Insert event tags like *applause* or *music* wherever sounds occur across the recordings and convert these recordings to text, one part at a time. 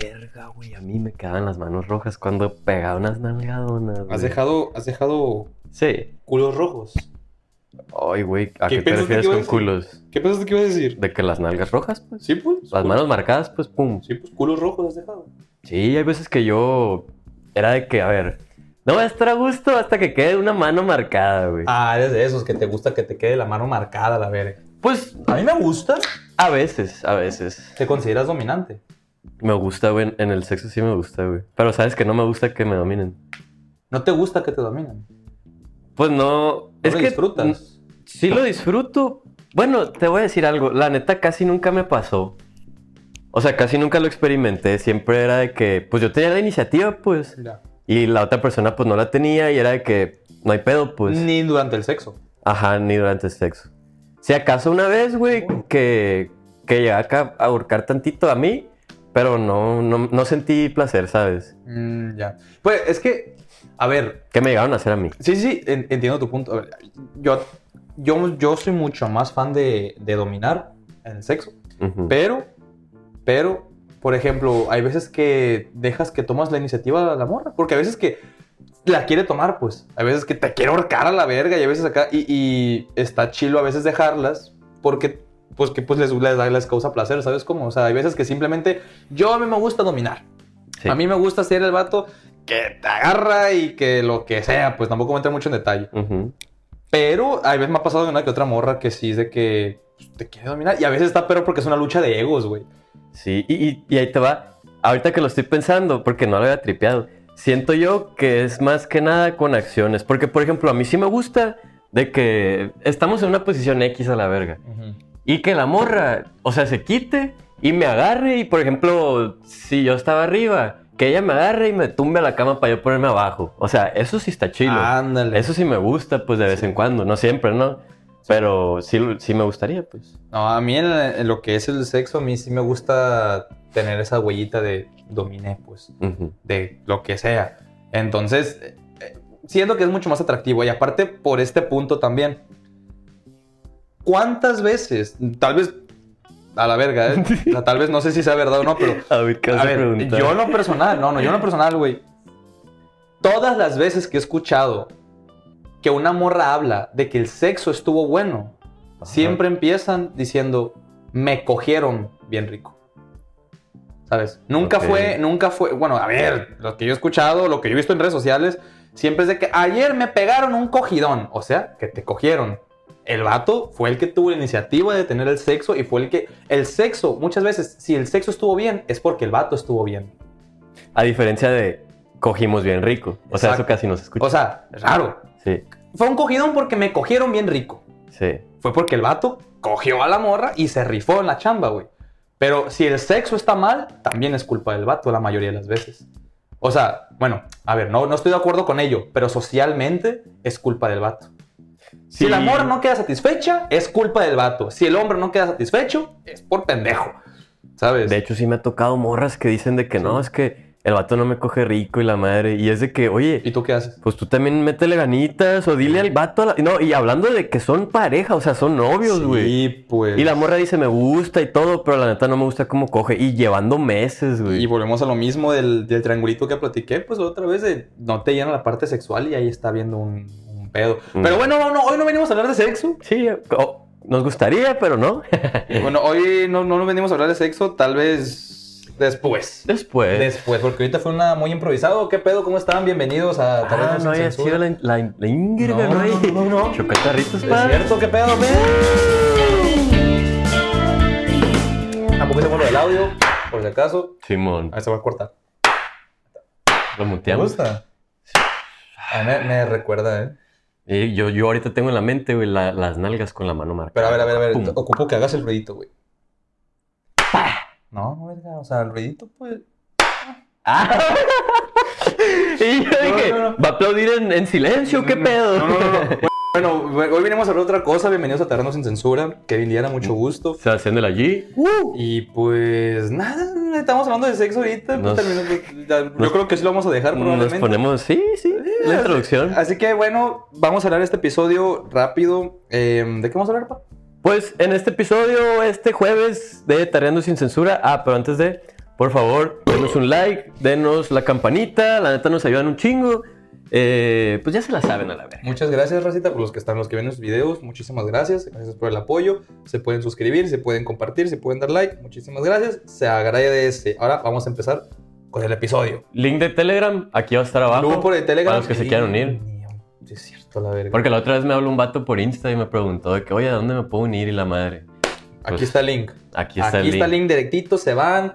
Verga, güey, a mí me quedaban las manos rojas cuando pegaba unas nalgadonas. ¿Has güey. dejado, has dejado Sí. culos rojos? Ay, güey, ¿a ¿Qué qué, te refieres con culos? ¿Qué pensaste que ibas a decir? ¿De que las nalgas rojas, pues? Sí, pues. Las manos marcadas, pues, pum. Sí, pues culos rojos has dejado. Sí, hay veces que yo era de que, a ver, no voy a estar a gusto hasta que quede una mano marcada, güey. Ah, eres de esos que te gusta que te quede la mano marcada, la verga. Pues A mí me gusta. a veces, a veces. ¿Te consideras dominante? Me gusta, güey, en el sexo sí me gusta, güey. Pero sabes que no me gusta que me dominen. ¿No te gusta que te dominen? Pues no, ¿No es lo que disfrutas? sí lo disfruto. Bueno, te voy a decir algo, la neta casi nunca me pasó. O sea, casi nunca lo experimenté, siempre era de que, pues yo tenía la iniciativa, pues, Ya. y la otra persona pues no la tenía y era de que no hay pedo, pues. Ni durante el sexo. Ajá, ni durante el sexo. Si acaso una vez, güey, que, que llegué acá a ahorcar tantito a mí, pero no, no, no sentí placer, ¿sabes? Mm, ya. Pues es que, a ver, Que me llegaron a hacer a mí. sí, sí, en- entiendo tu punto. A ver, yo, yo, yo soy mucho más fan de, de dominar en el sexo. Pero, pero, por ejemplo, hay veces que dejas que tomas la iniciativa a la morra. Porque a veces que la quiere tomar, pues. Hay veces que te quiere ahorcar a la verga y a veces acá. Y, y está chilo a veces dejarlas porque, pues, que pues les, les, les causa placer, ¿sabes cómo? O sea, hay veces que simplemente yo a mí me gusta dominar. Sí. A mí me gusta ser el vato que te agarra y que lo que sea, pues tampoco me entra mucho en detalle. Ujú. Pero a veces me ha pasado de una que otra morra que sí es de que pues, te quiere dominar. Y a veces está pero porque es una lucha de egos, güey. Sí, y, y- y ahí te va. Ahorita que lo estoy pensando, porque no lo había tripeado, siento yo que es más que nada con acciones. Porque, por ejemplo, a mí sí me gusta de que estamos en una posición X a la verga. Y que la morra, o sea, se quite y me agarre. Y, por ejemplo, si yo estaba arriba, que ella me agarre y me tumbe a la cama para yo ponerme abajo. O sea, eso sí está chido. Ándale. Eso sí me gusta, pues, de vez en cuando. No siempre, ¿no? Pero sí, sí me gustaría, pues. No, a mí en, en lo que es el sexo, a mí sí me gusta tener esa huellita de dominé, pues, Ujú. de lo que sea. Entonces, eh, eh, siento que es mucho más atractivo. Y aparte, por este punto también. ¿Cuántas veces, tal vez, a la verga, ¿eh? *laughs* O sea, tal vez no sé si sea verdad o no, pero A ver, ¿qué A ver, yo en lo personal, no, no, yo en lo personal, güey. Todas las veces que he escuchado que una morra habla de que el sexo estuvo bueno, Ajá. siempre empiezan diciendo, me cogieron bien rico. ¿Sabes? Nunca Ok. fue, nunca fue, bueno, a ver, lo que yo he escuchado, lo que yo he visto en redes sociales, siempre es de que ayer me pegaron un cogidón, o sea, que te cogieron. El vato fue el que tuvo la iniciativa de tener el sexo y fue el que, el sexo, muchas veces, si el sexo estuvo bien, es porque el vato estuvo bien. A diferencia de cogimos bien rico. O sea, eso Exacto. casi no se escucha. O sea, raro. sí, Fue un cogidón porque me cogieron bien rico. sí. Fue porque el vato cogió a la morra y se rifó en la chamba, güey. Pero si el sexo está mal, también es culpa del vato la mayoría de las veces. O sea, bueno, a ver, no, no estoy de acuerdo con ello, pero socialmente es culpa del vato. Si Sí. la morra no queda satisfecha, es culpa del vato. Si el hombre no queda satisfecho, es por pendejo. ¿Sabes? De hecho, sí me ha tocado morras que dicen de que no, es que el vato no me coge rico y la madre. Y es de que, oye, ¿Y tú qué haces? pues tú también métele ganitas o dile al vato. a la- No, y hablando de que son pareja, o sea, son novios, güey. Sí, pues. Y la morra dice, me gusta y todo, pero la neta no me gusta cómo coge. Y llevando meses, güey. Y volvemos a lo mismo del, del triangulito que platiqué, pues otra vez de no te llena la parte sexual y ahí está viendo un pedo. Mm. Pero bueno, no, no, hoy no venimos a hablar de sexo. Sí, nos gustaría, pero no. *laughs* Bueno, hoy no, no nos venimos a hablar de sexo, tal vez después. Después. Después, porque ahorita fue una muy improvisado. ¿Qué pedo? ¿Cómo están? Bienvenidos a Ah, no había sido la, la, la íngrega, No, ¿no? hay? no, no, no. Chocatarritos, ¿Es cierto? ¿Qué pedo, men? Tampoco se vuelve el audio, por si acaso. Simón, Ahí se va a cortar. lo ¿Te muteamos. gusta? Me, me recuerda, ¿eh? Y yo, yo ahorita tengo en la mente, güey, la- las nalgas con la mano marcada. Pero a ver, a ver, a ver. Pum. Ocupo que hagas el ruidito, güey. No, no, verga. O sea, el ruidito, pues. Ah. *laughs* y yo dije, no, no. ¿va a aplaudir en, en silencio? ¿Qué No, pedo? No, no, no. Bueno, hoy venimos a hablar de otra cosa. Bienvenidos a Terrenos sin Censura. Kevin Liera, mucho gusto. Sebastián de la G. Y pues nada, estamos hablando de sexo ahorita. Nos- ya- yo nos- creo que sí lo vamos a dejar Nos probablemente. ponemos, sí, sí, la introducción. Así que bueno, vamos a hablar este episodio rápido. Eh, ¿De qué vamos a hablar, pa? Pues en este episodio, este jueves de Tareando sin Censura. Ah, pero antes de, por favor, denos un like, denos la campanita, la neta nos ayudan un chingo. Eh, pues ya se la saben a la verga. Muchas gracias, Racita, por los que están, los que ven los videos. Muchísimas gracias. Gracias por el apoyo. Se pueden suscribir, se pueden compartir, se pueden dar like. Muchísimas gracias. Se agradece. Ahora vamos a empezar con el episodio. Link de Telegram, aquí va a estar abajo. Grupo de Telegram. Para los que se quieran unir. Sí, es cierto, la verga. Porque la otra vez me habló un vato por Insta y me preguntó de que, oye, ¿a dónde me puedo unir? Y la madre. Aquí Pues, está el link. Aquí está Aquí el está el link. link directito. Se van,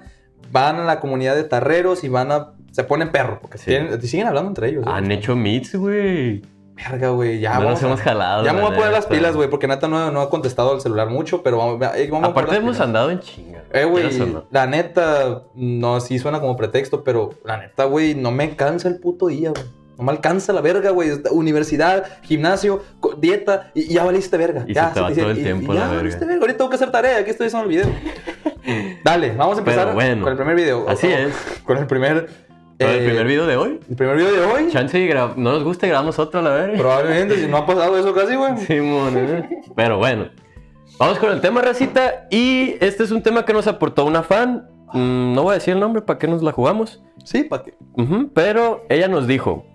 van a la comunidad de tarreros y van a. Se ponen perro. Porque Sí. tienen- siguen hablando entre ellos. ¿eh? Han hecho meets, güey. Verga, güey. Ya no vamos nos hemos jalado. Ya me voy a la poner las pilas, güey, porque neta no, no ha contestado al celular mucho, pero vamos, eh, vamos Aparte hemos pilas. andado en chinga. Eh, güey, la neta, no, sí suena como pretexto, pero la neta, güey, no me cansa el puto día, güey. No me alcanza la verga, güey. Universidad, gimnasio, dieta, y, ya valiste verga. Y ya, se te va todo el y- tiempo y la ya verga. valiste verga. Ahorita tengo que hacer tarea, aquí estoy haciendo el video. *laughs* Dale, vamos a empezar bueno. con el primer video. Así O- es. Con el primer... ¿Con el eh, primer video de hoy? El primer video de hoy. Chance no nos gusta y grabamos otro a la verga. Probablemente, si no ha pasado eso casi, güey. *laughs* Simón, ¿eh? Pero bueno. Vamos con el tema, racita. Y este es un tema que nos aportó una fan. Mm, no voy a decir el nombre para que nos la jugamos. Sí, ¿para qué? Pero ella nos dijo.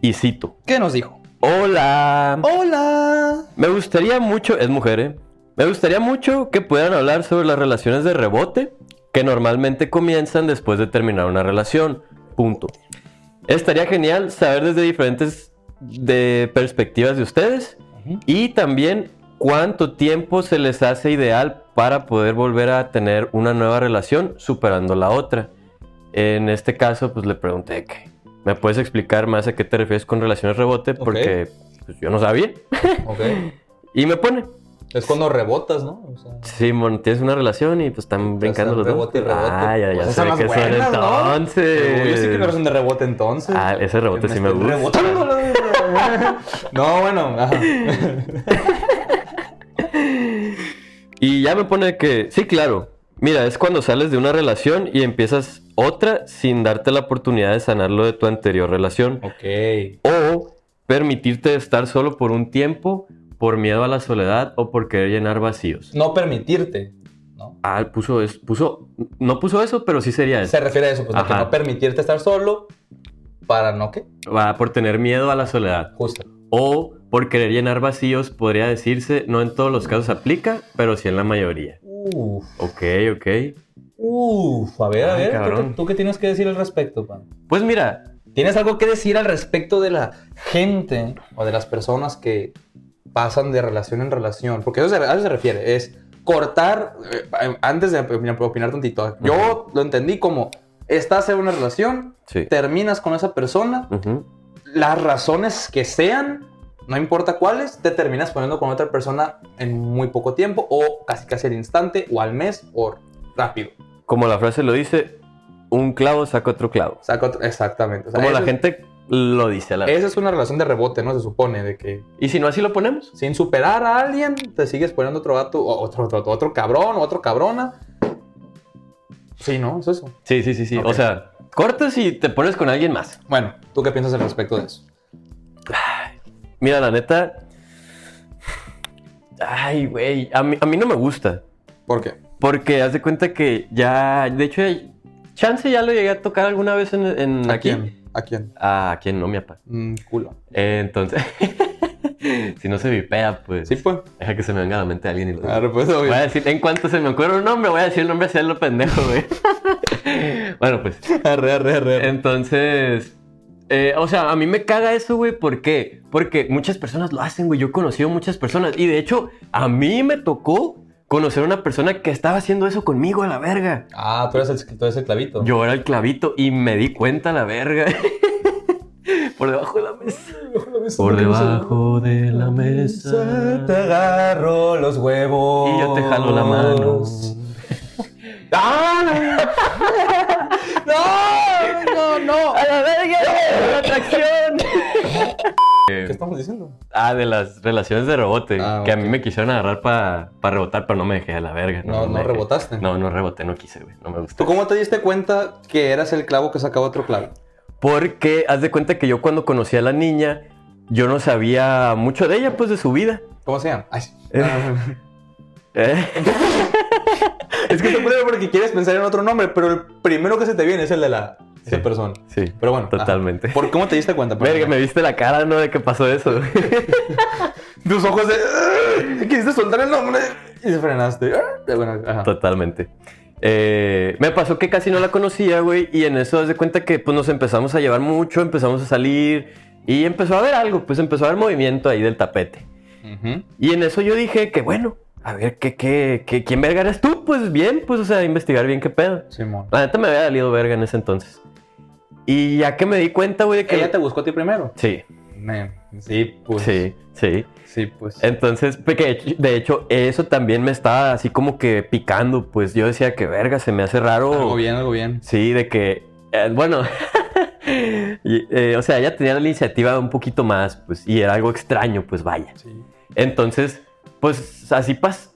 Y cito. ¿Qué nos dijo? Hola. ¡Hola! Me gustaría mucho, es mujer, ¿eh? Me gustaría mucho que puedan hablar sobre las relaciones de rebote que normalmente comienzan después de terminar una relación. Punto. Estaría genial saber desde diferentes de perspectivas de ustedes y también cuánto tiempo se les hace ideal para poder volver a tener una nueva relación superando la otra. En este caso, pues le pregunté que me puedes explicar más a qué te refieres con relaciones rebote porque pues, yo no sabía. Ok. *laughs* Y me pone, Es cuando rebotas, ¿no? O sea, Simón, tienes una relación y pues están brincando los dos. rebote y rebote. Ah, ya, ya Pues sé que son buenas, ¿no? entonces. Yo sí que no eres un de rebote entonces. Ah, ese rebote sí me estoy gusta. verga. *laughs* no, bueno. ajá. Y ya me pone que, sí, claro. Mira, es cuando sales de una relación y empiezas otra sin darte la oportunidad de sanar lo de tu anterior relación. ok. O permitirte estar solo por un tiempo por miedo a la soledad o por querer llenar vacíos. No permitirte. ¿no? Ah, puso eso, puso, no puso eso, pero sí sería eso. Se refiere a eso, pues de que no permitirte estar solo para no qué. Va por tener miedo a la soledad. Justo. O por querer llenar vacíos, podría decirse, no en todos los casos aplica, pero sí en la mayoría. Uf. Ok, ok. Uf. A ver, a ver. ¿tú ¿Tú qué tienes que decir al respecto, pan? Pues mira, ¿Tienes algo que decir al respecto de la gente o de las personas que pasan de relación en relación? Porque eso se- a eso se refiere, es cortar, eh, antes de opinar, tantito, yo lo entendí como, estás en una relación, sí. terminas con esa persona, Ujú. las razones que sean, no importa cuáles, te terminas poniendo con otra persona en muy poco tiempo o casi casi al instante o al mes o rápido. Como la frase lo dice, un clavo saca otro clavo. Saca otro- exactamente. O sea, Como la gente lo dice a la vez. Esa es una relación de rebote, ¿no? Se supone, de que Y si no así lo ponemos. sin superar a alguien, te sigues poniendo otro gato, otro, otro, otro cabrón, o otro cabrona. Sí, ¿no? Es eso. Sí, sí, sí, sí. O sea, cortas y te pones con alguien más. Bueno, ¿tú qué piensas al respecto de eso? Mira, la neta. Ay, güey. A mí, a mí no me gusta. ¿Por qué? Porque haz de cuenta que ya. De hecho, Chance ya lo llegué a tocar alguna vez en, en ¿A aquí. quién? ¿A quién? ¿A quién no, mi papá? Mm, culo. Eh, entonces. *laughs* si no se vipea, pues. Sí, pues. Deja que se me venga a la mente alguien y lo diga. Claro, pues, obvio. Voy a decir, en cuanto se me ocurra un nombre, voy a decir el nombre así lo pendejo, güey. *laughs* bueno, pues. Arre, arre, arre. Entonces. eh, o sea, a mí me caga eso, güey. ¿Por qué? Porque muchas personas lo hacen, güey. Yo he conocido muchas personas. Y de hecho, a mí me tocó conocer a una persona que estaba haciendo eso conmigo a la verga. Ah, tú eres el, tú eres el clavito. Yo era el clavito y me di cuenta a la verga. *laughs* Por debajo de la mesa. Por debajo de la mesa. Te agarro los huevos. Y yo te jalo la mano. ¡Ah! *laughs* ¡No! ¡No, no! ¡A la verga! ¡La atracción! ¿Qué estamos diciendo? Ah, de las relaciones de rebote. Ah, que a mí me quisieron agarrar para rebotar, pero no me dejé a la verga. No, no rebotaste. No, no reboté, no quise, güey. No me gustó. ¿Tú cómo te diste cuenta que eras el clavo que sacaba otro clavo? Porque haz de cuenta que yo cuando conocí a la niña, yo no sabía mucho de ella, pues de su vida. ¿Cómo se llama? Ay, sí. Eh. Ah, *laughs* ¿Eh? *laughs* Es que está culero porque quieres pensar en otro nombre, pero el primero que se te viene es el de la esa Sí. persona. Sí, Pero bueno. totalmente. ajá. ¿Por cómo te diste cuenta? Verga, me viste la cara, ¿no? De que pasó eso. *laughs* Tus ojos de. "Ah", Quisiste soltar el nombre y se frenaste. Ah, Bueno, ajá. Totalmente. Eh, me pasó que casi no la conocía, güey, y en eso haz de cuenta que pues nos empezamos a llevar mucho, empezamos a salir y empezó a haber algo, pues empezó a haber movimiento ahí del tapete. Y en eso yo dije que bueno, a ver, ¿qué, qué, qué, quién verga eres tú? Pues bien, pues o sea, investigar bien qué pedo. Simón. La neta me había salido verga en ese entonces. Y ya que me di cuenta, güey, de que... ¿Ella te buscó a ti primero? Sí, Sí, pues. sí, sí. Sí, pues. Entonces, porque de hecho, eso también me estaba así como que picando, pues yo decía que verga, se me hace raro. Algo bien, algo bien. Sí, de que, eh, bueno, *laughs* y, eh, o sea, ella tenía la iniciativa un poquito más, pues, y era algo extraño, pues vaya. Sí. Entonces, pues así pasa,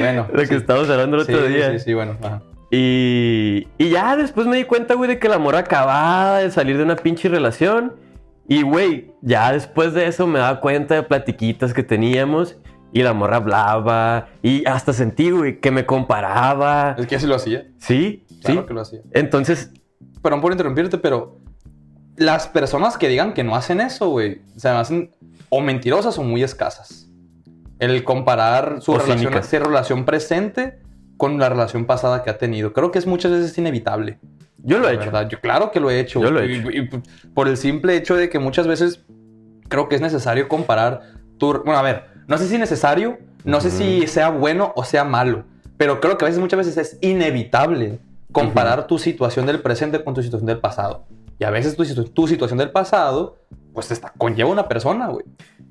bueno. *laughs* lo que estábamos hablando el Sí, otro día. Sí, sí, bueno. Ajá. Y, y ya después me di cuenta, güey, de que la morra acababa de salir de una pinche relación. Y, güey, ya después de eso me daba cuenta de platiquitas que teníamos. Y la morra hablaba. Y hasta sentí, güey, que me comparaba. Es que así lo hacía. Sí, Claro sí. que lo hacía. Entonces, Perdón por interrumpirte, pero las personas que digan que no hacen eso, güey, se me hacen o mentirosas o muy escasas. El comparar su relación, su relación presente con la relación pasada que ha tenido. Creo que es muchas veces inevitable. yo lo he hecho. Yo, claro que lo he hecho. Yo lo he Y- hecho. y- y por el simple hecho de que muchas veces creo que es necesario comparar tu... Bueno, a ver, no sé si necesario, no sé si sea bueno o sea malo, pero creo que a veces, muchas veces es inevitable comparar tu situación del presente con tu situación del pasado. Y a veces tu, tu situación del pasado, pues está, conlleva una persona, güey.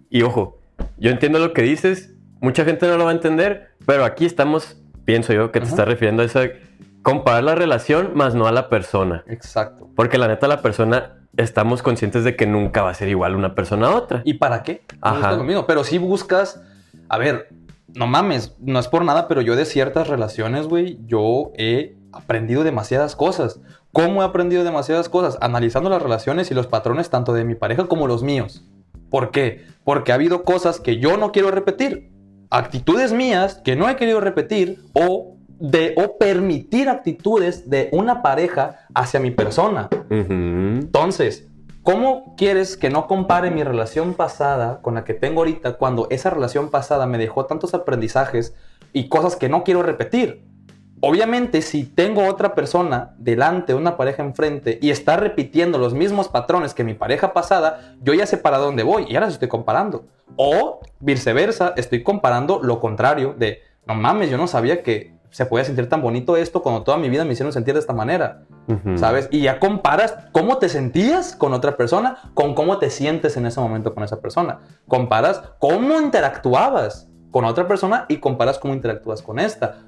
Y ojo, yo entiendo lo que dices. Mucha gente no lo va a entender. Pero aquí estamos, pienso yo, que te Ajá. estás refiriendo a eso de comparar la relación más no a la persona. Exacto. Porque la neta, la persona, estamos conscientes de que nunca va a ser igual una persona a otra. ¿Y para qué? Ajá. mismo, Pero si buscas, a ver, no mames, no es por nada, pero yo de ciertas relaciones, güey, yo he aprendido demasiadas cosas. ¿Cómo he aprendido demasiadas cosas? Analizando las relaciones y los patrones tanto de mi pareja como los míos. ¿Por qué? Porque ha habido cosas que yo no quiero repetir. Actitudes mías que no he querido repetir o de o permitir actitudes de una pareja hacia mi persona. Entonces, ¿cómo quieres que no compare mi relación pasada con la que tengo ahorita cuando esa relación pasada me dejó tantos aprendizajes y cosas que no quiero repetir? Obviamente, si tengo otra persona delante, una pareja enfrente, y está repitiendo los mismos patrones que mi pareja pasada, yo ya sé para dónde voy y ahora estoy comparando. O viceversa, estoy comparando lo contrario de, no mames, yo no sabía que se podía sentir tan bonito esto cuando toda mi vida me hicieron sentir de esta manera. ¿sabes? Y ya comparas cómo te sentías con otra persona con cómo te sientes en ese momento con esa persona. Comparas cómo interactuabas con otra persona y comparas cómo interactúas con esta.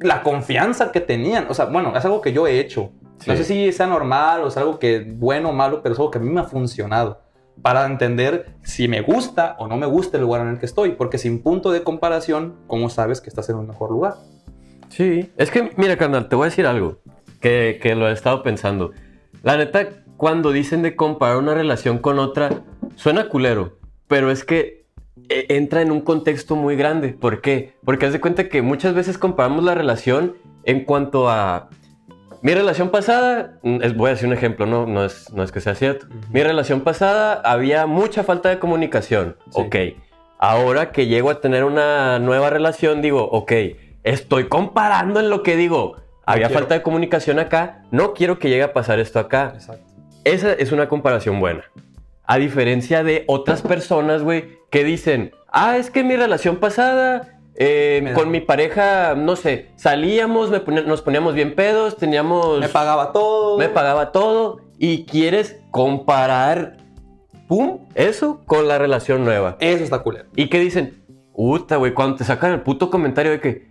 La confianza que tenían, o sea, bueno, es algo que yo he hecho. No Sí. sé si sea normal o es algo que bueno o malo, pero es algo que a mí me ha funcionado para entender si me gusta o no me gusta el lugar en el que estoy, porque sin punto de comparación, ¿cómo sabes que estás en un mejor lugar? Sí, es que, mira, carnal, te voy a decir algo que, que lo he estado pensando. La neta, cuando dicen de comparar una relación con otra, suena culero, pero es que entra en un contexto muy grande. ¿Por qué? Porque haz de cuenta que muchas veces comparamos la relación en cuanto a mi relación pasada, mm, es- voy a decir un ejemplo, no, no, es, no es que sea cierto. Ujú. Mi relación pasada había mucha falta de comunicación. Sí. Ok. Ahora que llego a tener una nueva relación, digo, ok, estoy comparando en lo que digo. Había falta de comunicación acá, no quiero que llegue a pasar esto acá. Exacto. Esa es una comparación buena. A diferencia de otras personas, güey, que dicen, ah, es que mi relación pasada, eh, con mi pareja, no sé, salíamos, me nos poníamos bien pedos, teníamos... Me pagaba todo. me pagaba todo y quieres comparar, pum, eso con la relación nueva. Eso está culero. Y que dicen, puta, güey, cuando te sacan el puto comentario de que,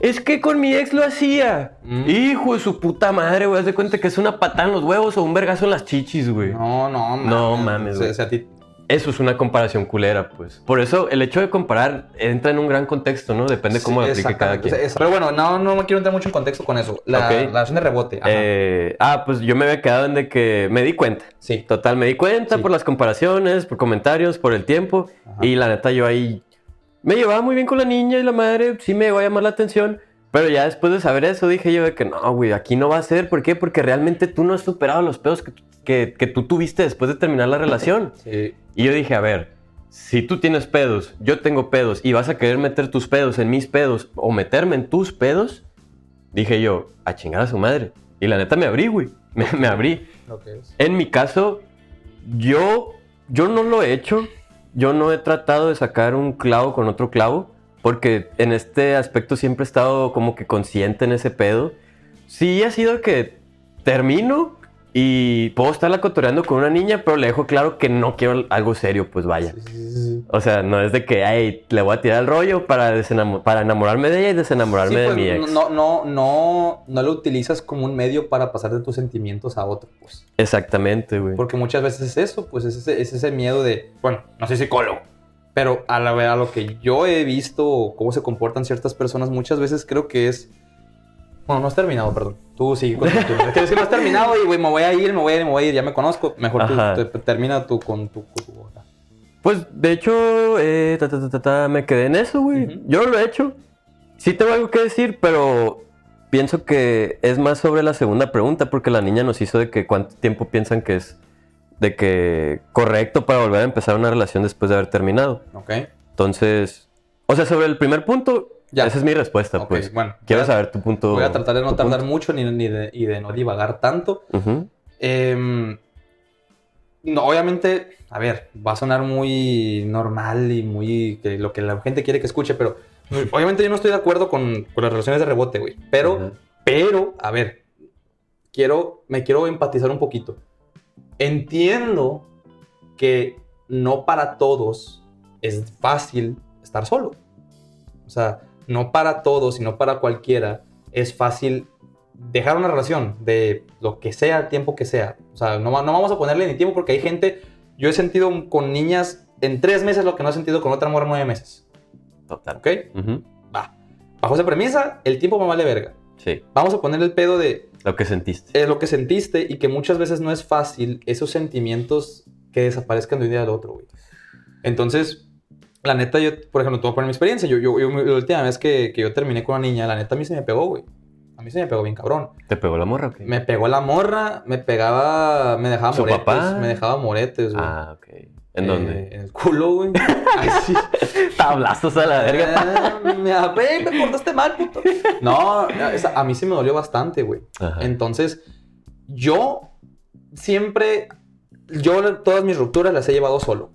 es que con mi ex lo hacía. Mm. Hijo de su puta madre, güey, haz de cuenta que es una patada en los huevos o un vergazo en las chichis, güey. No, no, mames. No mames, güey. o sea, a ti- Eso es una comparación culera, pues. Por eso el hecho de comparar entra en un gran contexto, ¿no? Depende cómo lo Sí, aplique cada quien. O sea, eso. Pero bueno, no, no me quiero entrar mucho en contexto con eso. La, Ok. la relación de rebote. Eh, ah, pues yo me había quedado en de que me di cuenta. sí. Total, me di cuenta Sí. por las comparaciones, por comentarios, por el tiempo. Ajá. Y la neta, yo ahí me llevaba muy bien con la niña y la madre sí me iba a llamar la atención. Pero ya después de saber eso dije yo de que no, güey, aquí no va a ser. ¿Por qué? Porque realmente tú no has superado los pedos que, que, que tú tuviste después de terminar la relación. *laughs* Sí. Y yo dije, a ver, si tú tienes pedos, yo tengo pedos y vas a querer meter tus pedos en mis pedos o meterme en tus pedos, dije yo, a chingar a su madre. Y la neta me abrí, güey. *laughs* Me, me abrí. Es. En mi caso, yo, yo no lo he hecho. Yo no he tratado de sacar un clavo con otro clavo. Porque en este aspecto siempre he estado como que consciente en ese pedo. Sí ha sido que termino y puedo estarla cotoreando con una niña, pero le dejo claro que no quiero algo serio, pues vaya. Sí, sí, sí, sí. O sea, no es de que, ay, le voy a tirar el rollo para, desenamo- para enamorarme de ella y desenamorarme de pues, mi ex. No, no, no, no lo utilizas como un medio para pasar de tus sentimientos a otro, pues. Exactamente, güey. Porque muchas veces es eso, pues es ese, es ese miedo de, bueno, no soy psicólogo, pero a, la, a lo que yo he visto cómo se comportan ciertas personas, muchas veces creo que es... Bueno, no has terminado, perdón. Tú sigue con tu... *laughs* Es que no has terminado y, güey, me voy a ir, me voy a ir, me voy a ir, ya me conozco. Mejor tú Ajá. te- termina tú con tu... con tu- Pues, de hecho, eh, ta, ta, ta, me quedé en eso, güey. Yo no lo he hecho. Sí tengo algo que decir, pero pienso que es más sobre la segunda pregunta, porque la niña nos hizo de que cuánto tiempo piensan que es de que correcto para volver a empezar una relación después de haber terminado. ¿Ok? Entonces, o sea, sobre el primer punto, Ya. esa es mi respuesta, pues. bueno. Quiero a- saber tu punto. Voy a tratar de no tardar punto. mucho ni, ni de, y de no divagar tanto. Em, no, obviamente, a ver, va a sonar muy normal y muy que lo que la gente quiere que escuche, pero obviamente yo no estoy de acuerdo con, con las relaciones de rebote, güey. Pero, pero, a ver, quiero, me quiero empatizar un poquito. Entiendo que no para todos es fácil estar solo. O sea, no para todos y no para cualquiera es fácil dejar una relación de lo que sea, el tiempo que sea. O sea, no, no vamos a ponerle ni tiempo porque hay gente, yo he sentido con niñas en tres meses lo que no he sentido con otra mujer en nueve meses. Total. ¿Ok? Va. Bajo esa premisa, el tiempo me vale verga. Sí, Vamos a poner el pedo de lo que sentiste. eh, lo que sentiste y que muchas veces no es fácil esos sentimientos que desaparezcan de un día al otro, güey. Entonces, la neta, yo, por ejemplo, te voy a poner mi experiencia. Yo, yo, yo- la última vez que, que yo terminé con una niña, la neta a mí se me pegó, güey. A mí se me pegó bien cabrón. ¿Te pegó la morra o qué? Me pegó la morra, me pegaba, me dejaba ¿Su moretes, papá? me dejaba moretes, güey. Ah, ok. ¿En Eh, dónde? En el culo, güey. *laughs* Tablazos a la verga. Ah, me, me portaste mal, puto. No, a mí sí me dolió bastante, güey. Ajá. Entonces, yo siempre, yo todas mis rupturas las he llevado solo.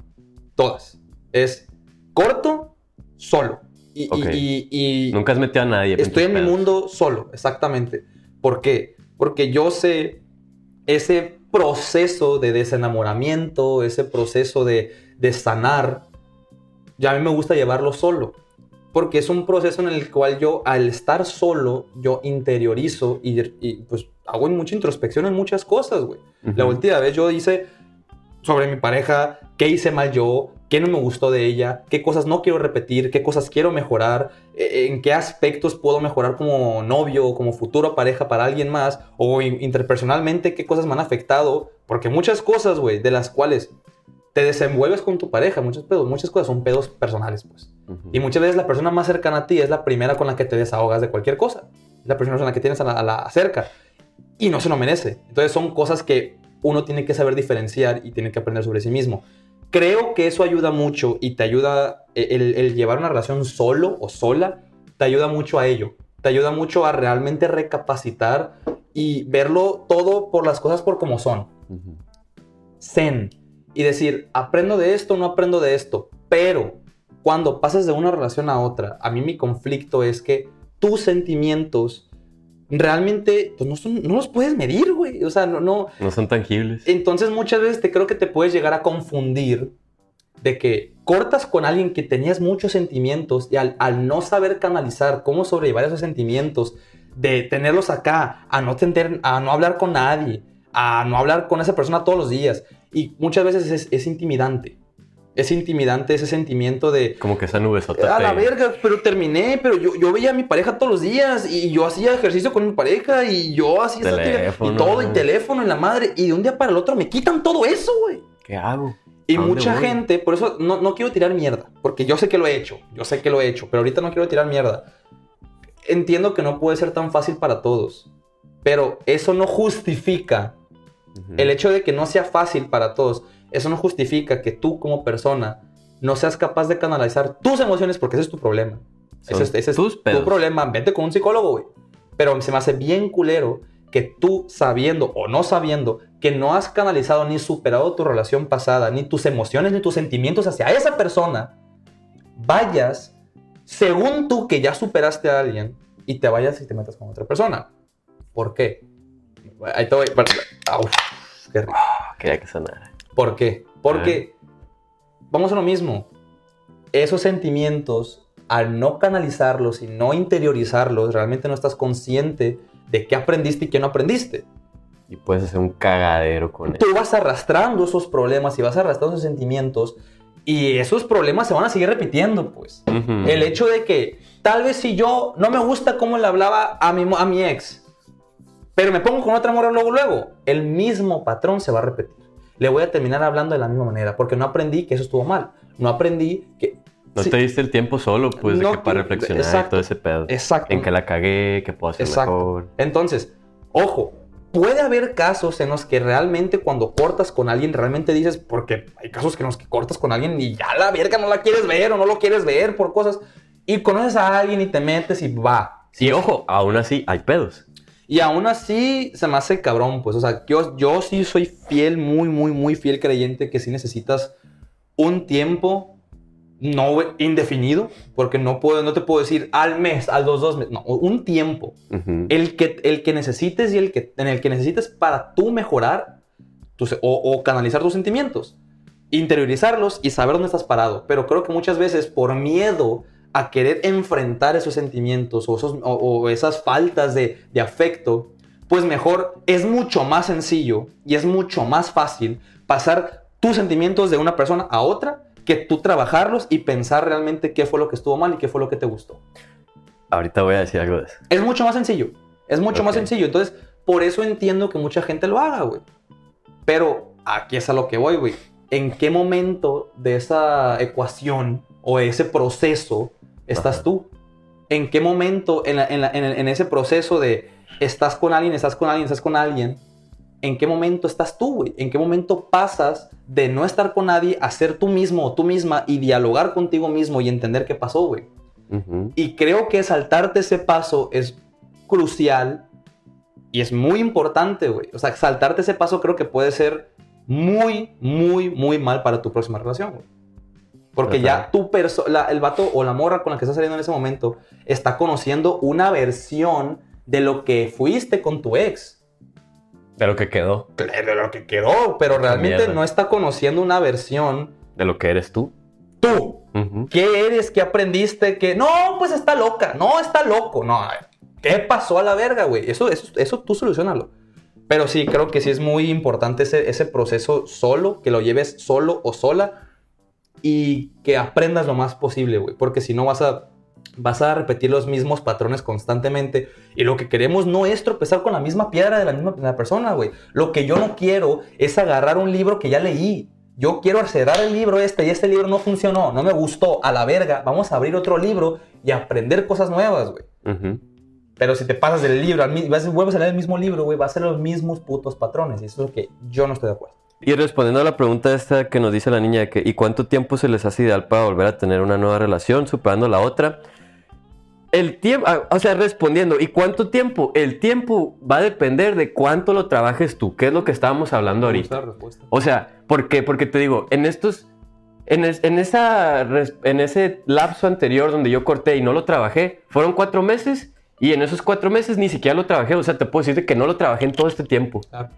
Todas. Es corto, solo. Y, y- Ok. y- y Nunca has metido a nadie. estoy en mi mundo solo, exactamente. ¿Por qué? Porque yo sé ese proceso de desenamoramiento, ese proceso de, de sanar, ya a mí me gusta llevarlo solo. Porque es un proceso en el cual yo, al estar solo, yo interiorizo y, y, pues hago mucha introspección en muchas cosas, güey. La última vez yo hice sobre mi pareja, qué hice mal yo, qué no me gustó de ella, qué cosas no quiero repetir, qué cosas quiero mejorar, eh, en qué aspectos puedo mejorar como novio o como futuro pareja para alguien más, o in- interpersonalmente qué cosas me han afectado, porque muchas cosas, güey, de las cuales te desenvuelves con tu pareja, muchos pedos, muchas cosas son pedos personales, pues. Y muchas veces la persona más cercana a ti es la primera con la que te desahogas de cualquier cosa. La persona con la que tienes a la, a la cerca. Y no se lo merece. Entonces son cosas que uno tiene que saber diferenciar y tiene que aprender sobre sí mismo. Creo que eso ayuda mucho y te ayuda, eh, el, el llevar una relación solo o sola, te ayuda mucho a ello. Te ayuda mucho a realmente recapacitar y verlo todo por las cosas por como son zen y decir, aprendo de esto, no aprendo de esto. Pero cuando pasas de una relación a otra, a mí mi conflicto es que tus sentimientos realmente pues, no, son- no los puedes medir, güey. O sea, no, no. No son tangibles. Entonces muchas veces te creo que te puedes llegar a confundir de que cortas con alguien que tenías muchos sentimientos y al, al no saber canalizar cómo sobrellevar esos sentimientos, de tenerlos acá, a no, tender, a no hablar con nadie, a no hablar con esa persona todos los días. Y muchas veces es, es intimidante. Es intimidante ese sentimiento de, Como que esa nubesota. a la verga, pero terminé, pero yo, yo veía a mi pareja todos los días y yo hacía ejercicio con mi pareja y yo hacía Teléfono. y todo, y teléfono en la madre, y de un día para el otro me quitan todo eso, güey. ¿Qué hago? Y ¿A dónde mucha voy? gente, por eso no, no quiero tirar mierda, porque yo sé que lo he hecho, yo sé que lo he hecho, pero ahorita no quiero tirar mierda. Entiendo que no puede ser tan fácil para todos, pero eso no justifica el hecho de que no sea fácil para todos, eso no justifica que tú como persona no seas capaz de canalizar tus emociones porque ese es tu problema. Son Ese es, ese es tus tu problema. Vete con un psicólogo, güey. Pero se me hace bien culero que tú sabiendo o no sabiendo que no has canalizado ni superado tu relación pasada, ni tus emociones, ni tus sentimientos hacia esa persona, vayas, según tú que ya superaste a alguien, y te vayas y te metas con otra persona. ¿Por qué? Ahí te voy. Au, qué rico. Ah, Quería que sonara. ¿Por qué? Porque vamos a lo mismo. Esos sentimientos, al no canalizarlos y no interiorizarlos, realmente no estás consciente de qué aprendiste y qué no aprendiste. Y puedes hacer un cagadero con él. Tú vas arrastrando esos problemas y vas arrastrando esos sentimientos y esos problemas se van a seguir repitiendo, pues. Ujú. El hecho de que tal vez si yo no me gusta cómo le hablaba a mi, a mi ex, pero me pongo con otra morra luego, luego, el mismo patrón se va a repetir. Le voy a terminar hablando de la misma manera, porque no aprendí que eso estuvo mal. No aprendí que... No sí, te diste el tiempo solo, pues, de No que para reflexionar y exacto. todo ese pedo. Exacto. En que la cagué, que puedo hacer Exacto. mejor. Entonces, ojo, puede haber casos en los que realmente cuando cortas con alguien, realmente dices, porque hay casos en los que cortas con alguien y ya la verga no la quieres ver o no lo quieres ver por cosas, y conoces a alguien y te metes y va. Y ojo, aún así hay pedos. Y aún así se me hace cabrón, pues, o sea, yo, yo sí soy fiel, muy, muy, muy fiel creyente que sí necesitas un tiempo no indefinido, porque no, puedo, no te puedo decir al mes, a los dos meses, no, un tiempo. El que, el que necesites y el que, en el que necesites para tú mejorar tus- o, o canalizar tus sentimientos. Interiorizarlos y saber dónde estás parado. Pero creo que muchas veces por miedo a querer enfrentar esos sentimientos o, esos- o- o esas faltas de, de afecto, pues mejor es mucho más sencillo y es mucho más fácil pasar tus sentimientos de una persona a otra que tú trabajarlos y pensar realmente qué fue lo que estuvo mal y qué fue lo que te gustó. Ahorita voy a decir algo de eso. Es mucho más sencillo. Es mucho más sencillo. Entonces, por eso entiendo que mucha gente lo haga, güey. Pero aquí es a lo que voy, güey. ¿En qué momento de esa ecuación o ese proceso estás Ajá. tú? ¿En qué momento en, la- en la- en el- en ese proceso de estás con alguien, estás con alguien, estás con alguien? ¿En qué momento estás tú, güey? ¿En qué momento pasas de no estar con nadie a ser tú mismo o tú misma y dialogar contigo mismo y entender qué pasó, güey? Y creo que saltarte ese paso es crucial y es muy importante, güey. O sea, saltarte ese paso creo que puede ser muy, muy, muy mal para tu próxima relación, güey. Porque ya tu perso la- el vato o la morra con la que estás saliendo en ese momento está conociendo una versión de lo que fuiste con tu ex. De lo que quedó. De lo que quedó, pero realmente mierda. no está conociendo una versión De lo que eres tú. tú. Ujú. ¿Qué eres? ¿Qué aprendiste? que No, pues está loca. No, está loco. No, ¿qué pasó a la verga, güey? Eso, eso, eso tú solucionalo. Pero sí, creo que sí es muy importante ese, ese proceso solo, que lo lleves solo o sola y que aprendas lo más posible, güey. Porque si no vas a, vas a repetir los mismos patrones constantemente. Y lo que queremos no es tropezar con la misma piedra de la misma persona, güey. Lo que yo no quiero es agarrar un libro que ya leí. Yo quiero cerrar el libro este y este libro no funcionó, no me gustó, a la verga. Vamos a abrir otro libro y aprender cosas nuevas, güey. Pero si te pasas del libro, vas, vuelves a leer el mismo libro, güey, va a ser los mismos putos patrones. Y eso es lo que yo no estoy de acuerdo. Y respondiendo a la pregunta esta que nos dice la niña de que ¿y cuánto tiempo se les hace ideal para volver a tener una nueva relación superando la otra? El tiempo, o sea, respondiendo, ¿y cuánto tiempo? El tiempo va a depender de cuánto lo trabajes tú, que es lo que estábamos hablando ahorita. O sea, ¿por qué? Porque te digo, en estos, en, es- en esa, en ese lapso anterior donde yo corté y no lo trabajé, fueron cuatro meses y en esos cuatro meses ni siquiera lo trabajé. O sea, te puedo decir de que no lo trabajé en todo este tiempo. Claro.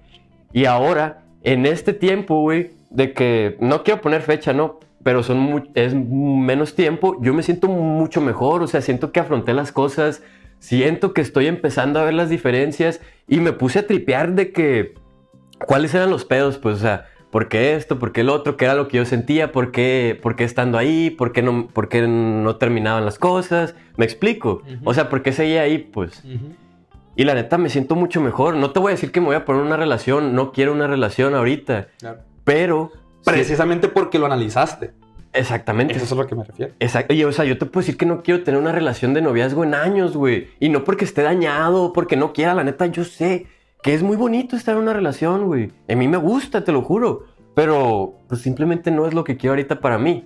Y ahora, en este tiempo, güey, de que no quiero poner fecha, ¿no? Pero son mu- es menos tiempo, yo me siento mucho mejor, o sea, siento que afronté las cosas, siento que estoy empezando a ver las diferencias y me puse a tripear de que cuáles eran los pedos, pues, o sea, ¿por qué esto? ¿Por qué el otro? ¿Qué era lo que yo sentía? ¿Por qué, por qué estando ahí? ¿Por qué, no, ¿Por qué no terminaban las cosas? ¿Me explico? O sea, ¿por qué seguía ahí? Pues... Y la neta me siento mucho mejor. No te voy a decir que me voy a poner una relación, no quiero una relación ahorita, Claro. pero Precisamente porque lo analizaste. Exactamente. Eso es a lo que me refiero. Exacto. Oye, o sea, yo te puedo decir que no quiero tener una relación de noviazgo en años, güey. Y no porque esté dañado, porque no quiera, la neta, yo sé que es muy bonito estar en una relación, güey. A mí me gusta, te lo juro. Pero, pues simplemente no es lo que quiero ahorita para mí.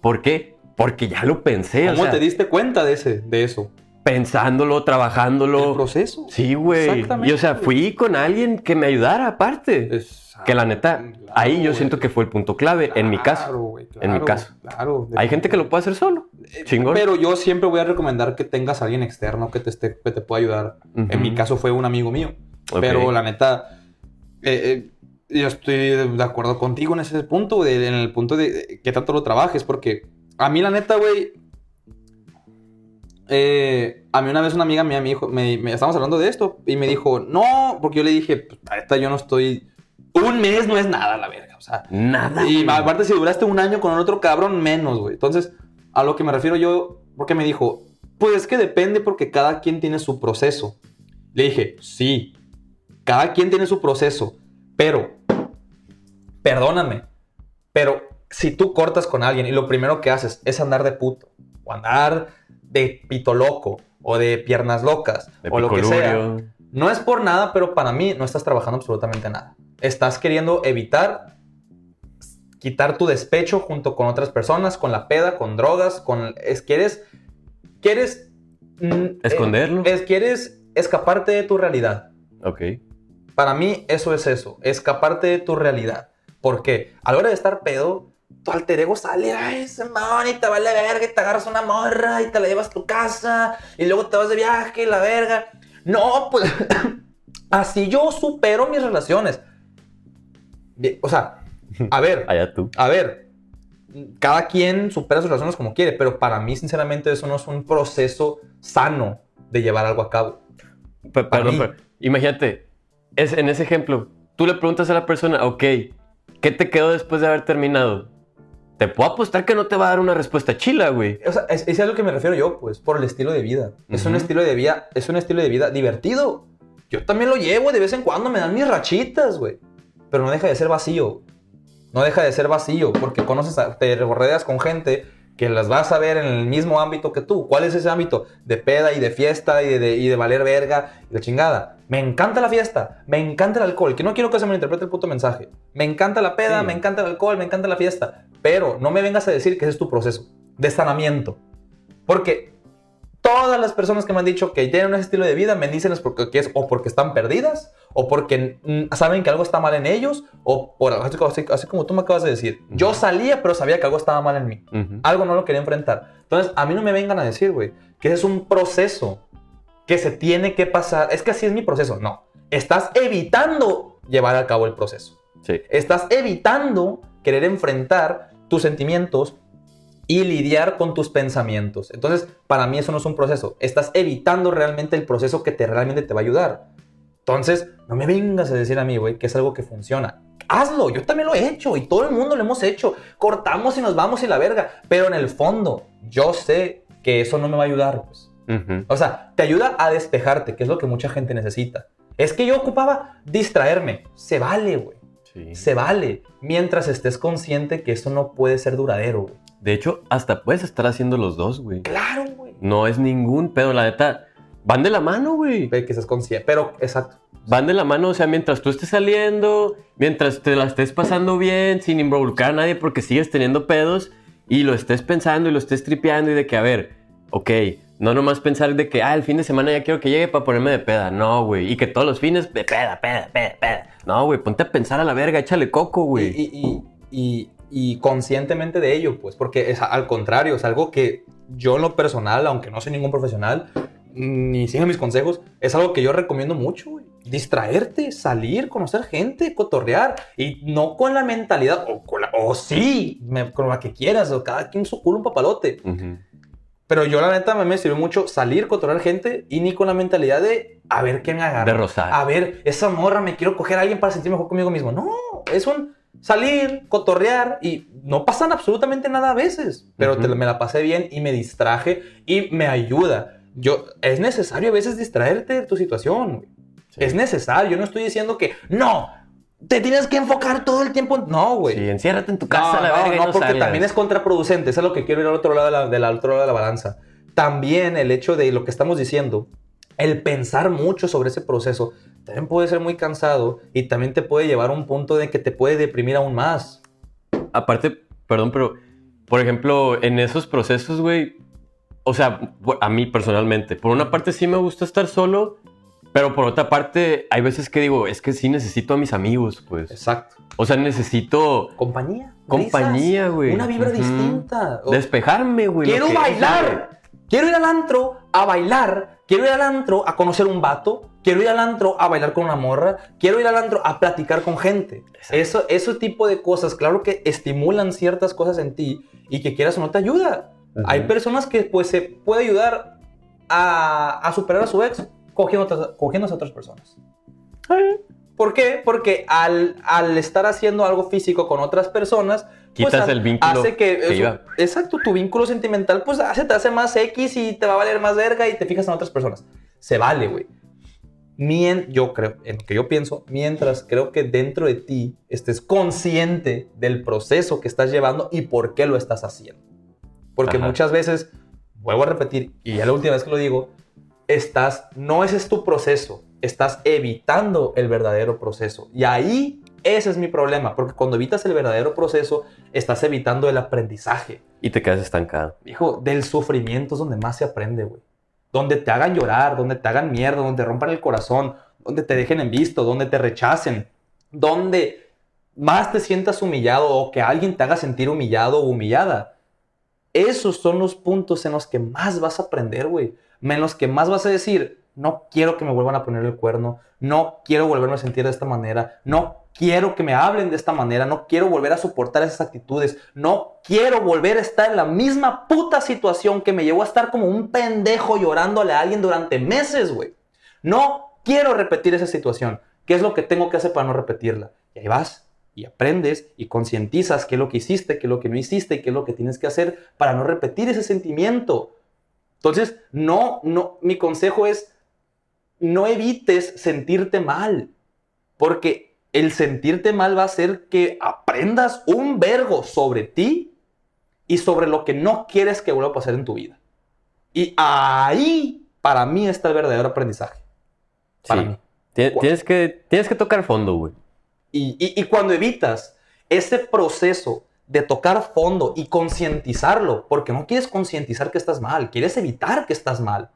¿Por qué? Porque ya lo pensé. ¿Cómo o sea, te diste cuenta de, ese, de eso? Pensándolo, trabajándolo. ¿El proceso? Sí, güey. Exactamente, Y o sea, fui con alguien que me ayudara aparte. que la neta, Claro, ahí yo güey. siento que fue el punto clave, en mi caso. Claro, güey, en mi claro, caso. Claro. Hay gente que lo puede hacer solo. Chingón. Pero yo siempre voy a recomendar que tengas a alguien externo que te, esté, que te pueda ayudar. Ujú. En mi caso fue un amigo mío. Ok. Pero la neta, eh, eh, yo estoy de acuerdo contigo en ese punto, de- en el punto de, de que tanto lo trabajes, porque a mí la neta, güey, eh, a mí una vez una amiga mía me dijo, me, me- estábamos hablando de esto y me dijo, no, porque yo le dije, pues, neta, yo no estoy, un mes no es nada, la verga, o sea, Nada. y aparte, si duraste un año con otro cabrón, menos, güey. Entonces, a lo que me refiero yo, porque me dijo, pues es que depende porque cada quien tiene su proceso. Le dije, sí, cada quien tiene su proceso, pero, perdóname, pero si tú cortas con alguien y lo primero que haces es andar de puto, o andar de pito loco, o de piernas locas, De o lo que sea, no es por nada, pero para mí no estás trabajando absolutamente nada. Estás queriendo evitar quitar tu despecho junto con otras personas, con la peda, con drogas, con es quieres quieres mm, Esconderlo. eh, es quieres escaparte de tu realidad. Ok. Para mí eso es eso, escaparte de tu realidad. Porque a la hora de estar pedo, tu alter ego sale, ay, Simón, y te vale verga, y te agarras una morra, y te la llevas a tu casa, y luego te vas de viaje, y la verga. No, pues, *coughs* así yo supero mis relaciones. O sea, a ver, *laughs* Allá tú. a ver, cada quien supera sus relaciones como quiere, pero para mí, sinceramente, eso no es un proceso sano de llevar algo a cabo. Perdón, pero imagínate, es, en ese ejemplo, tú le preguntas a la persona, ok, ¿qué te quedó después de haber terminado? Te puedo apostar que no te va a dar una respuesta chila, güey. O sea, es, es a lo que me refiero yo, pues, por el estilo de vida. Es un estilo de vida, es un estilo de vida divertido. Yo también lo llevo de vez en cuando, me dan mis rachitas, güey. Pero no deja de ser vacío. No deja de ser vacío, porque conoces, a- te rodeas con gente que las vas a ver en el mismo ámbito que tú. ¿Cuál es ese ámbito? De peda y de fiesta y de, y de valer verga y de chingada. Me encanta la fiesta, me encanta el alcohol, que no quiero que se me interprete el puto mensaje. Me encanta la peda, Sí. me encanta el alcohol, me encanta la fiesta. Pero no me vengas a decir que ese es tu proceso de sanamiento. Porque todas las personas que me han dicho que tienen un estilo de vida me dicen es porque que es o porque están perdidas o porque mm, saben que algo está mal en ellos o por así, así- así como tú me acabas de decir. Yo salía pero sabía que algo estaba mal en mí. Algo no lo quería enfrentar. Entonces, a mí no me vengan a decir, güey, que ese es un proceso que se tiene que pasar. Es que así es mi proceso. No. Estás evitando llevar a cabo el proceso. Sí. Estás evitando querer enfrentar tus sentimientos y lidiar con tus pensamientos. Entonces, para mí eso no es un proceso. Estás evitando realmente el proceso que te realmente te va a ayudar. Entonces, no me vengas a decir a mí, güey, que es algo que funciona. Hazlo, yo también lo he hecho y todo el mundo lo hemos hecho. Cortamos y nos vamos y la verga. Pero en el fondo, yo sé que eso no me va a ayudar, pues. O sea, te ayuda a despejarte, que es lo que mucha gente necesita. Es que yo ocupaba distraerme. Se vale, güey. Sí. Se vale. Mientras estés consciente que eso no puede ser duradero, güey. De hecho, hasta puedes estar haciendo los dos, güey. Claro, güey. No es ningún pedo, la neta. Van de la mano, güey. Que estés consciente. Pero, exacto. Van de la mano, o sea, mientras tú estés saliendo, mientras te la estés pasando bien, sin involucrar a nadie porque sigues teniendo pedos y lo estés pensando y lo estés tripeando y de que, a ver, ok, no nomás pensar de que, ah, el fin de semana ya quiero que llegue para ponerme de peda. No, güey. Y que todos los fines, de peda, peda, peda, peda. No, güey, ponte a pensar a la verga, échale coco, güey. y, y, y- y conscientemente de ello, pues. Porque es al contrario, es algo que yo en lo personal, aunque no soy ningún profesional, ni sigo mis consejos, es algo que yo recomiendo mucho, güey. Distraerte, salir, conocer gente, cotorrear. Y no con la mentalidad, o, con la- o sí, me- con la que quieras, o cada quien su culo un papalote. Ujú. Pero yo la neta me, sirvió mucho salir, cotorrear gente y ni con la mentalidad de a ver qué me agarra. De rozar. A ver, esa morra me quiero coger a alguien para sentirme mejor conmigo mismo. No, es un salir, cotorrear y no pasan absolutamente nada a veces. Pero Ujú. te- me la pasé bien y me distraje y me ayuda. Yo, es necesario a veces distraerte de tu situación. Sí. Es necesario. Yo no estoy diciendo que no. Te tienes que enfocar todo el tiempo. No, güey. Sí, enciérrate en tu casa, no, la no, verga, no, no porque salgas. también es contraproducente. Eso es lo que quiero ir al otro lado de la, del otro lado de la balanza. También el hecho de lo que estamos diciendo, el pensar mucho sobre ese proceso, también puede ser muy cansado y también te puede llevar a un punto de que te puede deprimir aún más. Aparte, perdón, pero, por ejemplo, en esos procesos, güey, o sea, a mí personalmente, por una parte sí me gusta estar solo, pero por otra parte, hay veces que digo, es que sí necesito a mis amigos, pues. Exacto. O sea, necesito Compañía. compañía, güey. Una vibra Ujú. distinta. O- Despejarme, güey. Quiero es, bailar. Quiero ir al antro a bailar. Quiero ir al antro a conocer un vato. Quiero ir al antro a bailar con una morra. Quiero ir al antro a platicar con gente. Exacto. Eso, ese tipo de cosas, claro que estimulan ciertas cosas en ti y que quieras o no te ayuda. Ujú. Hay personas que pues se puede ayudar a, a superar a su ex cogiendo otras, cogiéndose a otras personas. ¿Por qué? Porque al, al estar haciendo algo físico con otras personas, pues, Quitas ha- el vínculo hace que, que eso- iba. exacto, tu vínculo sentimental pues hace, te hace más X y te va a valer más verga y te fijas en otras personas. Se vale, güey. Mien, yo creo, en lo que yo pienso, mientras creo que dentro de ti estés consciente del proceso que estás llevando y por qué lo estás haciendo. Porque Ajá. muchas veces, vuelvo a repetir, y ya la última vez que lo digo, estás, no ese es tu proceso, estás evitando el verdadero proceso. Y ahí ese es mi problema, porque cuando evitas el verdadero proceso, estás evitando el aprendizaje. Y te quedas estancado. Hijo, del sufrimiento es donde más se aprende, güey. Donde te hagan llorar, donde te hagan mierda, donde te rompan el corazón, donde te dejen en visto, donde te rechacen, donde más te sientas humillado o que alguien te haga sentir humillado o humillada. Esos son los puntos en los que más vas a aprender, güey. En los que más vas a decir, no quiero que me vuelvan a poner el cuerno, no quiero volverme a sentir de esta manera, no quiero que me hablen de esta manera, no quiero volver a soportar esas actitudes, no quiero volver a estar en la misma puta situación que me llevó a estar como un pendejo llorándole a alguien durante meses, güey. No quiero repetir esa situación. ¿Qué es lo que tengo que hacer para no repetirla? Y ahí vas y aprendes y concientizas qué es lo que hiciste, qué es lo que no hiciste y qué es lo que tienes que hacer para no repetir ese sentimiento. Entonces, no, no, mi consejo es no evites sentirte mal, porque el sentirte mal va a hacer que aprendas un vergo sobre ti y sobre lo que no quieres que vuelva a pasar en tu vida. Y ahí, para mí, está el verdadero aprendizaje. Para Sí. mí. Tien- Tienes que, tienes que tocar fondo, güey. Y, y- y cuando evitas ese proceso de tocar fondo y concientizarlo, porque no quieres concientizar que estás mal, quieres evitar que estás mal.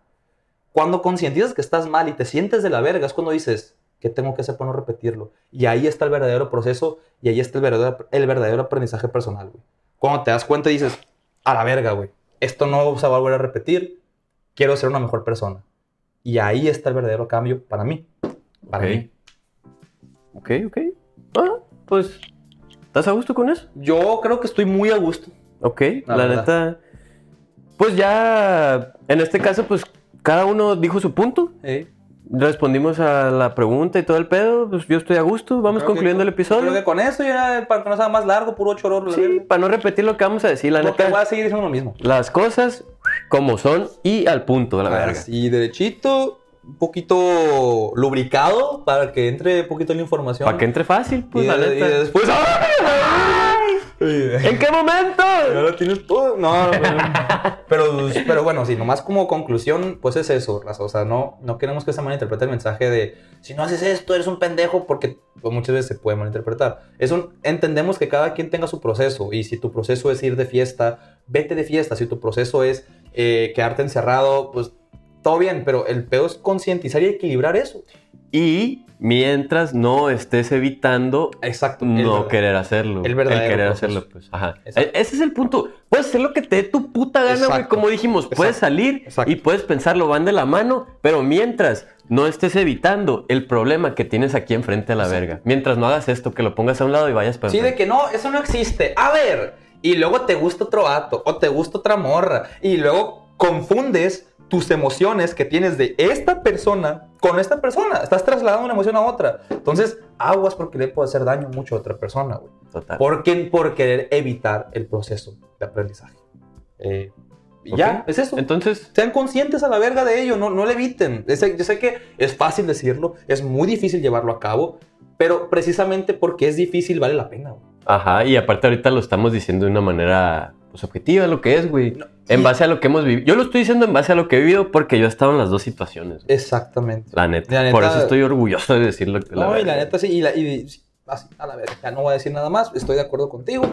Cuando concientizas que estás mal y te sientes de la verga, es cuando dices, ¿qué tengo que hacer para no repetirlo? Y ahí está el verdadero proceso y ahí está el verdadero, el verdadero aprendizaje personal, güey. Cuando te das cuenta y dices, a la verga, güey, esto no se va a volver a repetir, quiero ser una mejor persona. Y ahí está el verdadero cambio para mí. Para mí. Ok, ok. Ah, pues, ¿estás a gusto con eso? Yo creo que estoy muy a gusto. Ok, La la, verdad. neta. Pues ya, en este caso, pues cada uno dijo su punto. Respondimos a la pregunta y todo el pedo. Pues yo estoy a gusto. Vamos Creo que- concluyendo el episodio. Creo que con eso ya, para que no sea más largo, puro chorro. Sí, para no repetir lo que vamos a decir, la Porque neta. voy a seguir diciendo lo mismo. Las cosas como son y al punto, la verga. Así, derechito, un poquito lubricado para que entre un poquito la información. Para que entre fácil, pues y, la de- y neta. después... *laughs* ¡ay! ¿En qué momento? Ya lo tienes todo. No, no, no. pero, pero bueno, sí, nomás como conclusión, pues es eso, raza. O sea, no, no queremos que se malinterprete el mensaje de si no haces esto, eres un pendejo, porque pues, muchas veces se puede malinterpretar. Es un, entendemos que cada quien tenga su proceso, y si tu proceso es ir de fiesta, vete de fiesta. Si tu proceso es eh, quedarte encerrado, pues todo bien, pero el pedo es concientizar y equilibrar eso. Y mientras no estés evitando Exacto. el no querer hacerlo. el verdadero querer proceso. hacerlo, pues. Ajá. Exacto. E- Ese es el punto. Puedes hacer lo que te dé tu puta gana, güey. Como dijimos, puedes Exacto. salir y puedes pensarlo, van de la mano, pero mientras no estés evitando el problema que tienes aquí enfrente a la verga. Mientras no hagas esto, que lo pongas a un lado y vayas para Sí, de que no, eso no existe. A ver, y luego te gusta otro vato, o te gusta otra morra, y luego confundes tus emociones que tienes de esta persona con esta persona. Estás trasladando una emoción a otra. Entonces, aguas porque le puede hacer daño mucho a otra persona, güey. Total. Porque, por querer evitar el proceso de aprendizaje. Eh, y ya, es eso. Entonces, Sean conscientes a la verga de ello, no, no le eviten. Es- yo sé que es fácil decirlo, es muy difícil llevarlo a cabo, Pero precisamente porque es difícil, vale la pena, güey. Ajá, y aparte ahorita lo estamos diciendo de una manera pues, objetiva, lo que es, güey. No, En y- base a lo que hemos vivido. Yo lo estoy diciendo en base a lo que he vivido porque yo he estado en las dos situaciones. güey. Exactamente. La neta. La neta- Por eso estoy orgulloso de decirlo. que No, y la neta sí, y, la, y así, a la verga, ya no voy a decir nada más, estoy de acuerdo contigo.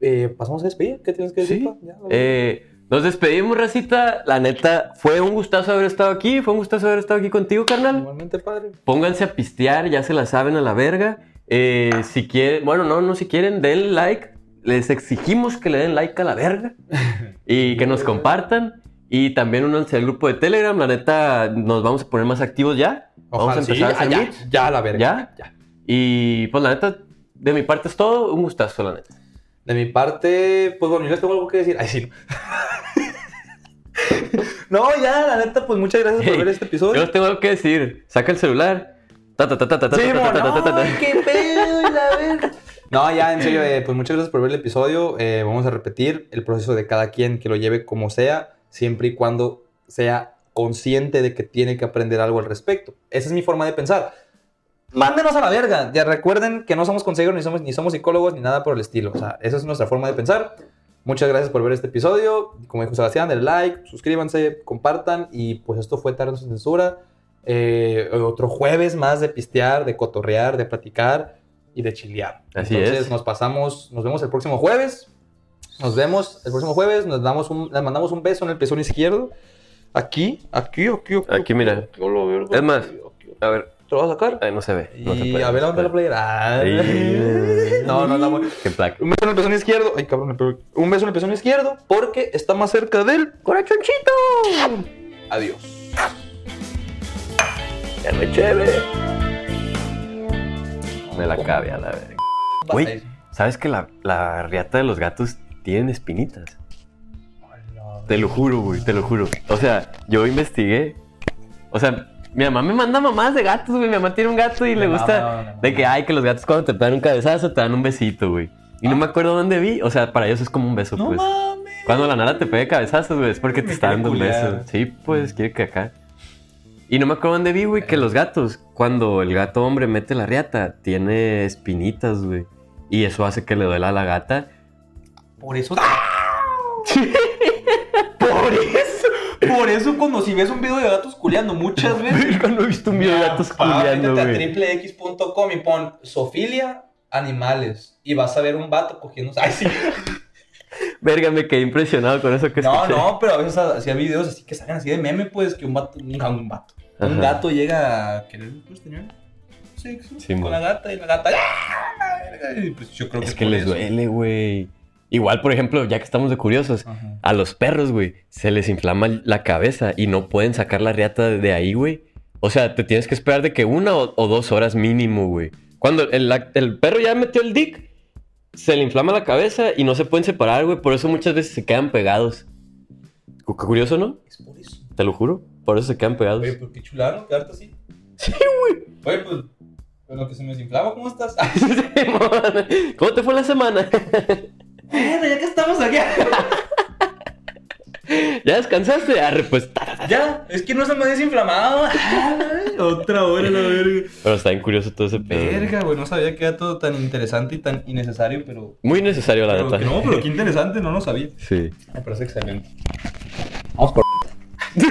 Eh, pasamos a despedir, ¿qué tienes que decir? Sí. Ya, Eh, nos despedimos, Racita. La neta, fue un gustazo haber estado aquí. Fue un gustazo haber estado aquí contigo, carnal. Igualmente, padre. Pónganse a pistear, ya se la saben a la verga. Eh, si quieren, bueno, no, no, si quieren, denle like. Les exigimos que le den like a la verga y que nos compartan. Y también únanse al grupo de Telegram. La neta, nos vamos a poner más activos ya. Vamos Ojalá, a sí, empezar a ya, hacer ya, meets. ya, la verga. ¿Ya? ya. Y pues la neta, de mi parte es todo. Un gustazo, la neta. De mi parte, pues bueno, yo les tengo algo que decir. Ay, sí. no, ya, la neta, pues muchas gracias por Hey, ver este Yo episodio. les tengo algo que decir. Saca el celular. Ta, ta, ta, ta, ta, Sí, ta, ta, ta, ta, ta, ta, ta. No, ya, en serio, eh, pues muchas gracias por ver el episodio. Eh, vamos a repetir el proceso de cada quien que lo lleve como sea, siempre y cuando sea consciente de que tiene que aprender algo al respecto. Esa es mi forma de pensar. Mándenos a la verga. Ya recuerden que no somos consejeros, ni somos, ni somos psicólogos, ni nada por el estilo. O sea, esa es nuestra forma de pensar. Muchas gracias por ver este episodio. Como dijo Sebastián, denle like, suscríbanse, compartan. Y pues esto fue Tarde sin Censura. Eh, otro jueves más de pistear, de cotorrear, de platicar y de chilear. Así Entonces es. nos pasamos, nos vemos el próximo jueves. Nos vemos el próximo jueves. Nos damos un, les mandamos un beso en el pezón izquierdo. Aquí, aquí, aquí, aquí. Aquí, mira. Es más, aquí, aquí. A ver, ¿Te lo vas a sacar? ay, no se ve. No se Y puede, a ver no se dónde la playera. Ay. No, no, no. Qué placa. Un beso en el pezón izquierdo. Ay, cabrón. Un beso en el pezón izquierdo porque está más cerca del corachoncito. Adiós. Ya no es chévere. Me la cabe a la verga. Güey, ¿sabes que la, la riata de los gatos tienen espinitas? Te lo juro, güey, te lo juro. O sea, yo investigué. O sea, mi mamá me manda mamás de gatos, güey. Mi mamá tiene un gato y le gusta de que, ay, que los gatos cuando te dan un cabezazo te dan un besito, güey. Y no me acuerdo dónde vi. O sea, para ellos es como un beso, Ah. No pues. mames. Cuando la nana te pega cabezazos, güey, es porque te está dando un beso. Sí, pues, quiere que acá. Y no me acuerdo dónde vi, güey, que los gatos, cuando el gato hombre mete la riata, tiene espinitas, güey. Y eso hace que le duela a la gata. Por eso. *laughs* Por eso. Por eso, cuando si ves un video de gatos culeando muchas veces. *laughs* no he visto un video de gatos culiando, Métete a triplex.com y pon Sofilia animales. Y vas a ver un vato cogiendo. Ay, sí. Verga, me quedé impresionado con eso que No, escuché. no, pero a veces hacía videos así que salen así de meme, pues, que un vato, un, un vato, un gato llega a querer, pues, tener sexo Sí, con la gata y la gata, ¡ah! Y pues yo creo que Es que les eso. duele, güey. Igual, por ejemplo, ya que estamos de curiosos, Ajá. a los perros, güey, se les inflama la cabeza y no pueden sacar la riata de ahí, güey. O sea, te tienes que esperar de que una o, o dos horas mínimo, güey. Cuando el perro ya metió el dick, se le inflama la cabeza y no se pueden separar, güey. Por eso muchas veces se quedan pegados. Qué curioso, ¿no? Es por eso. Te lo juro. Por eso se quedan pegados. Oye, pues qué chulano quedarte así. Sí, güey. Oye, pues, pues lo que se me desinflama, ¿cómo estás? *laughs* Simón. ¿Cómo te fue la semana? bueno, ya que estamos aquí. *laughs* ¿Ya descansaste? Arre, pues. ya, es que no se me ha desinflamado. Otra hora, la verga. Pero está bien curioso todo ese pedo. Verga, güey, no sabía que era todo tan interesante y tan innecesario, pero... Muy necesario, la pero neta. que no, pero qué interesante, no lo sabía. Sí. Me parece excelente. Vamos por... *laughs*